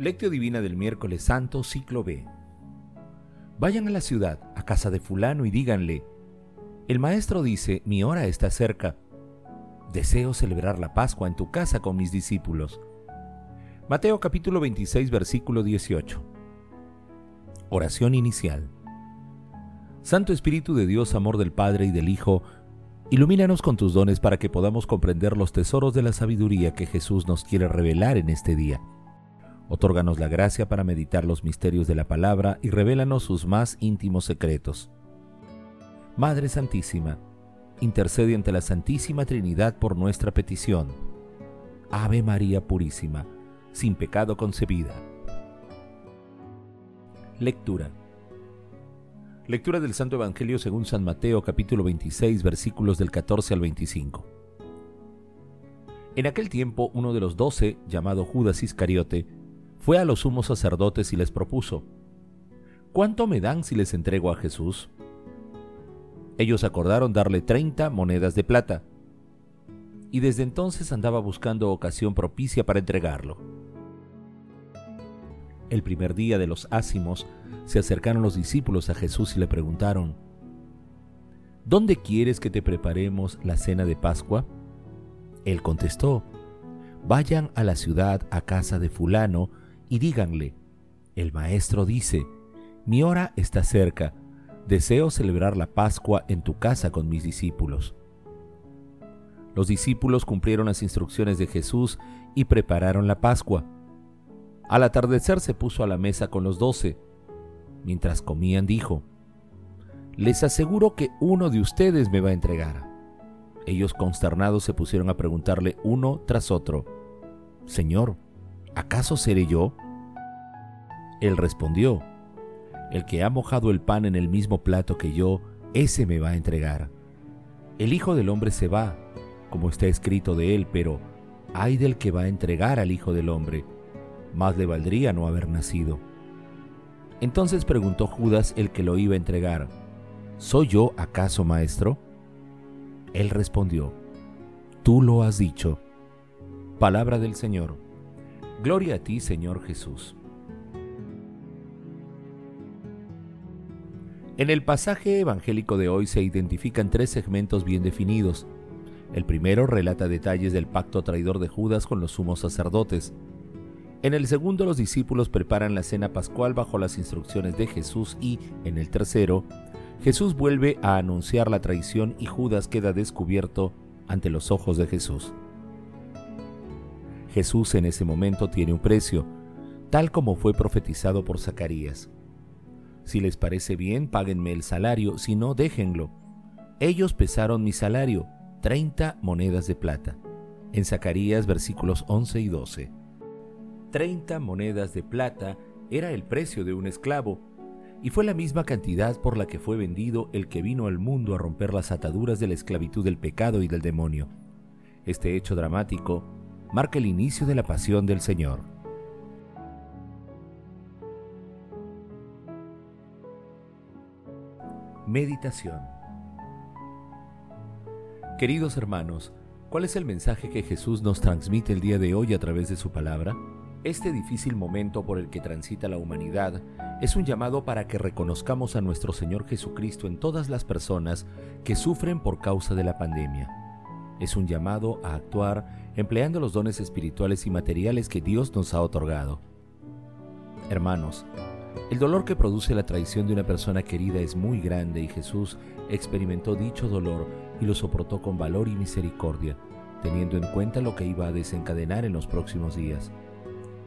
Lectio Divina del miércoles santo, ciclo B. Vayan a la ciudad, a casa de fulano, y díganle, el maestro dice, mi hora está cerca. Deseo celebrar la Pascua en tu casa con mis discípulos. Mateo capítulo 26, versículo 18. Oración inicial. Santo Espíritu de Dios, amor del Padre y del Hijo, ilumínanos con tus dones para que podamos comprender los tesoros de la sabiduría que Jesús nos quiere revelar en este día. Otórganos la gracia para meditar los misterios de la palabra y revélanos sus más íntimos secretos. Madre Santísima, intercede ante la Santísima Trinidad por nuestra petición. Ave María Purísima, sin pecado concebida. Lectura. Lectura del Santo Evangelio según San Mateo capítulo 26 versículos del 14 al 25. En aquel tiempo uno de los doce, llamado Judas Iscariote, fue a los sumos sacerdotes y les propuso, ¿cuánto me dan si les entrego a Jesús? Ellos acordaron darle treinta monedas de plata, y desde entonces andaba buscando ocasión propicia para entregarlo. El primer día de los ácimos se acercaron los discípulos a Jesús y le preguntaron, ¿Dónde quieres que te preparemos la cena de Pascua? Él contestó, Vayan a la ciudad a casa de fulano y díganle, el maestro dice, mi hora está cerca, deseo celebrar la Pascua en tu casa con mis discípulos. Los discípulos cumplieron las instrucciones de Jesús y prepararon la Pascua. Al atardecer se puso a la mesa con los doce. Mientras comían dijo, Les aseguro que uno de ustedes me va a entregar. Ellos consternados se pusieron a preguntarle uno tras otro, Señor, ¿acaso seré yo? Él respondió, El que ha mojado el pan en el mismo plato que yo, ese me va a entregar. El Hijo del Hombre se va, como está escrito de él, pero ay del que va a entregar al Hijo del Hombre, más le valdría no haber nacido. Entonces preguntó Judas el que lo iba a entregar, ¿Soy yo acaso maestro? Él respondió, Tú lo has dicho. Palabra del Señor. Gloria a ti, Señor Jesús. En el pasaje evangélico de hoy se identifican tres segmentos bien definidos. El primero relata detalles del pacto traidor de Judas con los sumos sacerdotes. En el segundo los discípulos preparan la cena pascual bajo las instrucciones de Jesús y, en el tercero, Jesús vuelve a anunciar la traición y Judas queda descubierto ante los ojos de Jesús. Jesús en ese momento tiene un precio, tal como fue profetizado por Zacarías. Si les parece bien, páguenme el salario, si no, déjenlo. Ellos pesaron mi salario, 30 monedas de plata. En Zacarías versículos 11 y 12. 30 monedas de plata era el precio de un esclavo, y fue la misma cantidad por la que fue vendido el que vino al mundo a romper las ataduras de la esclavitud del pecado y del demonio. Este hecho dramático marca el inicio de la pasión del Señor. Meditación Queridos hermanos, ¿cuál es el mensaje que Jesús nos transmite el día de hoy a través de su palabra? Este difícil momento por el que transita la humanidad es un llamado para que reconozcamos a nuestro Señor Jesucristo en todas las personas que sufren por causa de la pandemia. Es un llamado a actuar empleando los dones espirituales y materiales que Dios nos ha otorgado. Hermanos, el dolor que produce la traición de una persona querida es muy grande y Jesús experimentó dicho dolor y lo soportó con valor y misericordia, teniendo en cuenta lo que iba a desencadenar en los próximos días.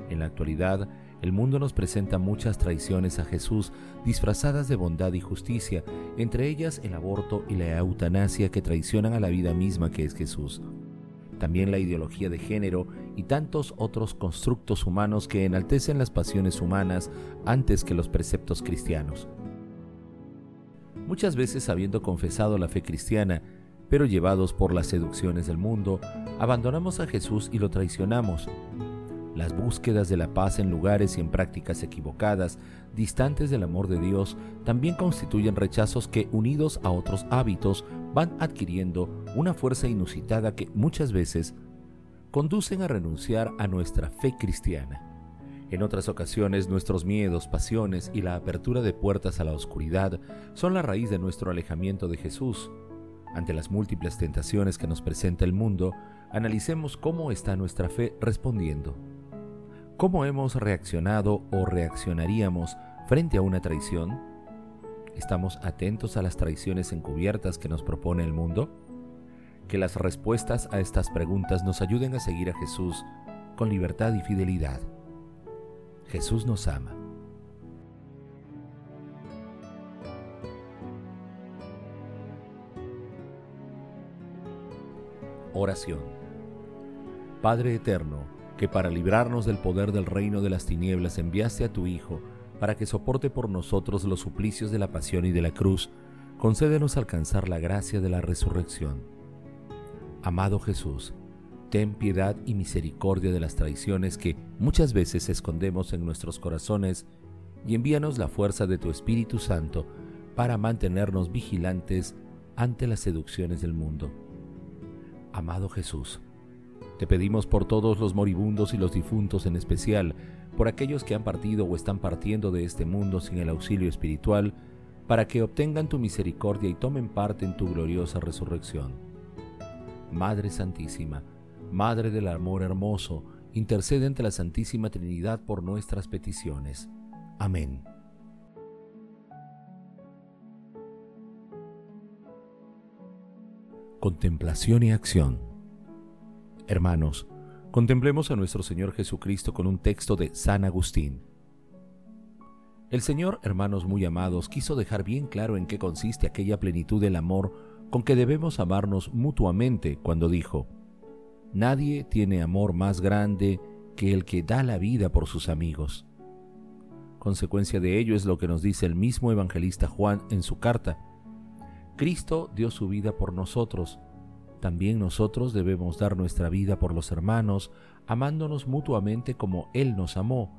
En la actualidad, el mundo nos presenta muchas traiciones a Jesús disfrazadas de bondad y justicia, entre ellas el aborto y la eutanasia que traicionan a la vida misma que es Jesús. También la ideología de género y tantos otros constructos humanos que enaltecen las pasiones humanas antes que los preceptos cristianos. Muchas veces habiendo confesado la fe cristiana, pero llevados por las seducciones del mundo, abandonamos a Jesús y lo traicionamos, las búsquedas de la paz en lugares y en prácticas equivocadas, distantes del amor de Dios, también constituyen rechazos que, unidos a otros hábitos, van adquiriendo una fuerza inusitada que muchas veces conducen a renunciar a nuestra fe cristiana. En otras ocasiones nuestros miedos, pasiones y la apertura de puertas a la oscuridad son la raíz de nuestro alejamiento de Jesús. Ante las múltiples tentaciones que nos presenta el mundo, analicemos cómo está nuestra fe respondiendo. ¿Cómo hemos reaccionado o reaccionaríamos frente a una traición? ¿Estamos atentos a las traiciones encubiertas que nos propone el mundo? Que las respuestas a estas preguntas nos ayuden a seguir a Jesús con libertad y fidelidad. Jesús nos ama. Oración. Padre Eterno, que para librarnos del poder del reino de las tinieblas enviaste a tu Hijo, para que soporte por nosotros los suplicios de la pasión y de la cruz, concédenos alcanzar la gracia de la resurrección. Amado Jesús, ten piedad y misericordia de las traiciones que muchas veces escondemos en nuestros corazones y envíanos la fuerza de tu Espíritu Santo para mantenernos vigilantes ante las seducciones del mundo. Amado Jesús, te pedimos por todos los moribundos y los difuntos en especial, por aquellos que han partido o están partiendo de este mundo sin el auxilio espiritual, para que obtengan tu misericordia y tomen parte en tu gloriosa resurrección. Madre Santísima, Madre del Amor Hermoso, intercede ante la Santísima Trinidad por nuestras peticiones. Amén. Contemplación y acción. Hermanos, contemplemos a nuestro Señor Jesucristo con un texto de San Agustín. El Señor, hermanos muy amados, quiso dejar bien claro en qué consiste aquella plenitud del amor con que debemos amarnos mutuamente cuando dijo, Nadie tiene amor más grande que el que da la vida por sus amigos. Consecuencia de ello es lo que nos dice el mismo evangelista Juan en su carta. Cristo dio su vida por nosotros. También nosotros debemos dar nuestra vida por los hermanos, amándonos mutuamente como Él nos amó,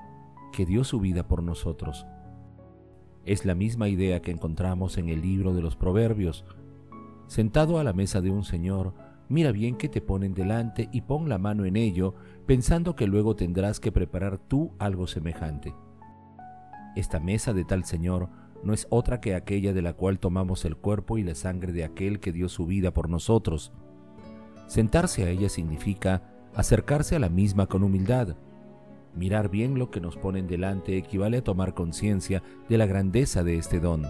que dio su vida por nosotros. Es la misma idea que encontramos en el libro de los Proverbios. Sentado a la mesa de un señor, Mira bien que te ponen delante y pon la mano en ello, pensando que luego tendrás que preparar tú algo semejante. Esta mesa de tal Señor no es otra que aquella de la cual tomamos el cuerpo y la sangre de aquel que dio su vida por nosotros. Sentarse a ella significa acercarse a la misma con humildad. Mirar bien lo que nos ponen delante equivale a tomar conciencia de la grandeza de este don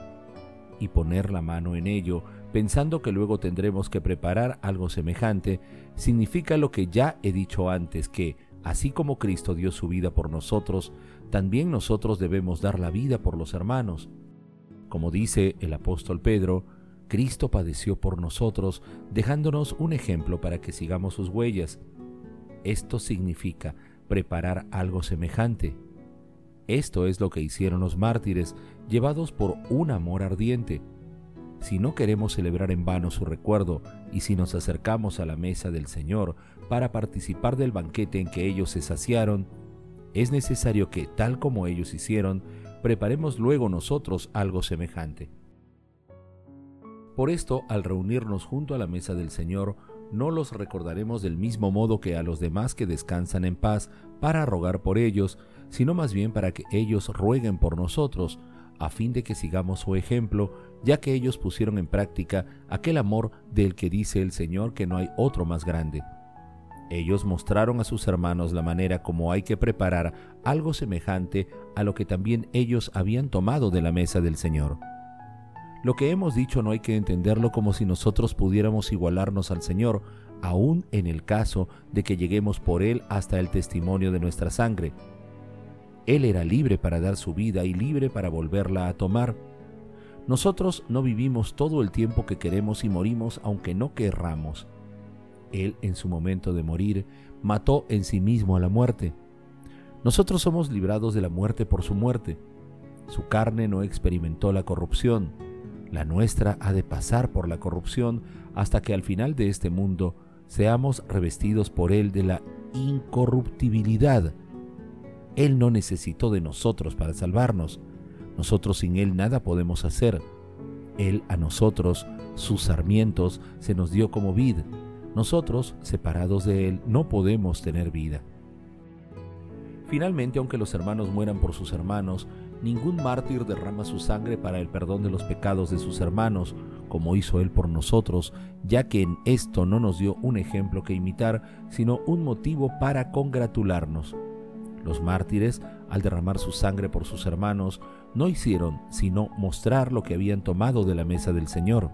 y poner la mano en ello, pensando que luego tendremos que preparar algo semejante, significa lo que ya he dicho antes, que, así como Cristo dio su vida por nosotros, también nosotros debemos dar la vida por los hermanos. Como dice el apóstol Pedro, Cristo padeció por nosotros, dejándonos un ejemplo para que sigamos sus huellas. Esto significa preparar algo semejante. Esto es lo que hicieron los mártires, llevados por un amor ardiente. Si no queremos celebrar en vano su recuerdo y si nos acercamos a la mesa del Señor para participar del banquete en que ellos se saciaron, es necesario que, tal como ellos hicieron, preparemos luego nosotros algo semejante. Por esto, al reunirnos junto a la mesa del Señor, no los recordaremos del mismo modo que a los demás que descansan en paz para rogar por ellos, sino más bien para que ellos rueguen por nosotros, a fin de que sigamos su ejemplo, ya que ellos pusieron en práctica aquel amor del que dice el Señor que no hay otro más grande. Ellos mostraron a sus hermanos la manera como hay que preparar algo semejante a lo que también ellos habían tomado de la mesa del Señor. Lo que hemos dicho no hay que entenderlo como si nosotros pudiéramos igualarnos al Señor, aun en el caso de que lleguemos por Él hasta el testimonio de nuestra sangre. Él era libre para dar su vida y libre para volverla a tomar. Nosotros no vivimos todo el tiempo que queremos y morimos aunque no querramos. Él en su momento de morir mató en sí mismo a la muerte. Nosotros somos librados de la muerte por su muerte. Su carne no experimentó la corrupción la nuestra ha de pasar por la corrupción hasta que al final de este mundo seamos revestidos por Él de la incorruptibilidad. Él no necesitó de nosotros para salvarnos. Nosotros sin Él nada podemos hacer. Él a nosotros, sus sarmientos, se nos dio como vid. Nosotros, separados de Él, no podemos tener vida. Finalmente, aunque los hermanos mueran por sus hermanos, ningún mártir derrama su sangre para el perdón de los pecados de sus hermanos, como hizo Él por nosotros, ya que en esto no nos dio un ejemplo que imitar, sino un motivo para congratularnos. Los mártires, al derramar su sangre por sus hermanos, no hicieron sino mostrar lo que habían tomado de la mesa del Señor.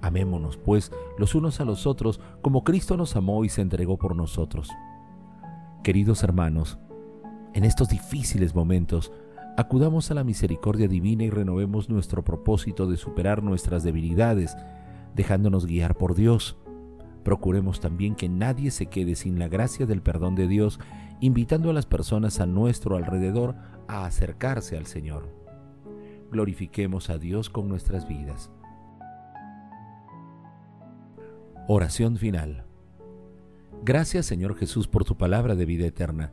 Amémonos, pues, los unos a los otros, como Cristo nos amó y se entregó por nosotros. Queridos hermanos, en estos difíciles momentos, acudamos a la misericordia divina y renovemos nuestro propósito de superar nuestras debilidades, dejándonos guiar por Dios. Procuremos también que nadie se quede sin la gracia del perdón de Dios, invitando a las personas a nuestro alrededor a acercarse al Señor. Glorifiquemos a Dios con nuestras vidas. Oración final. Gracias Señor Jesús por tu palabra de vida eterna.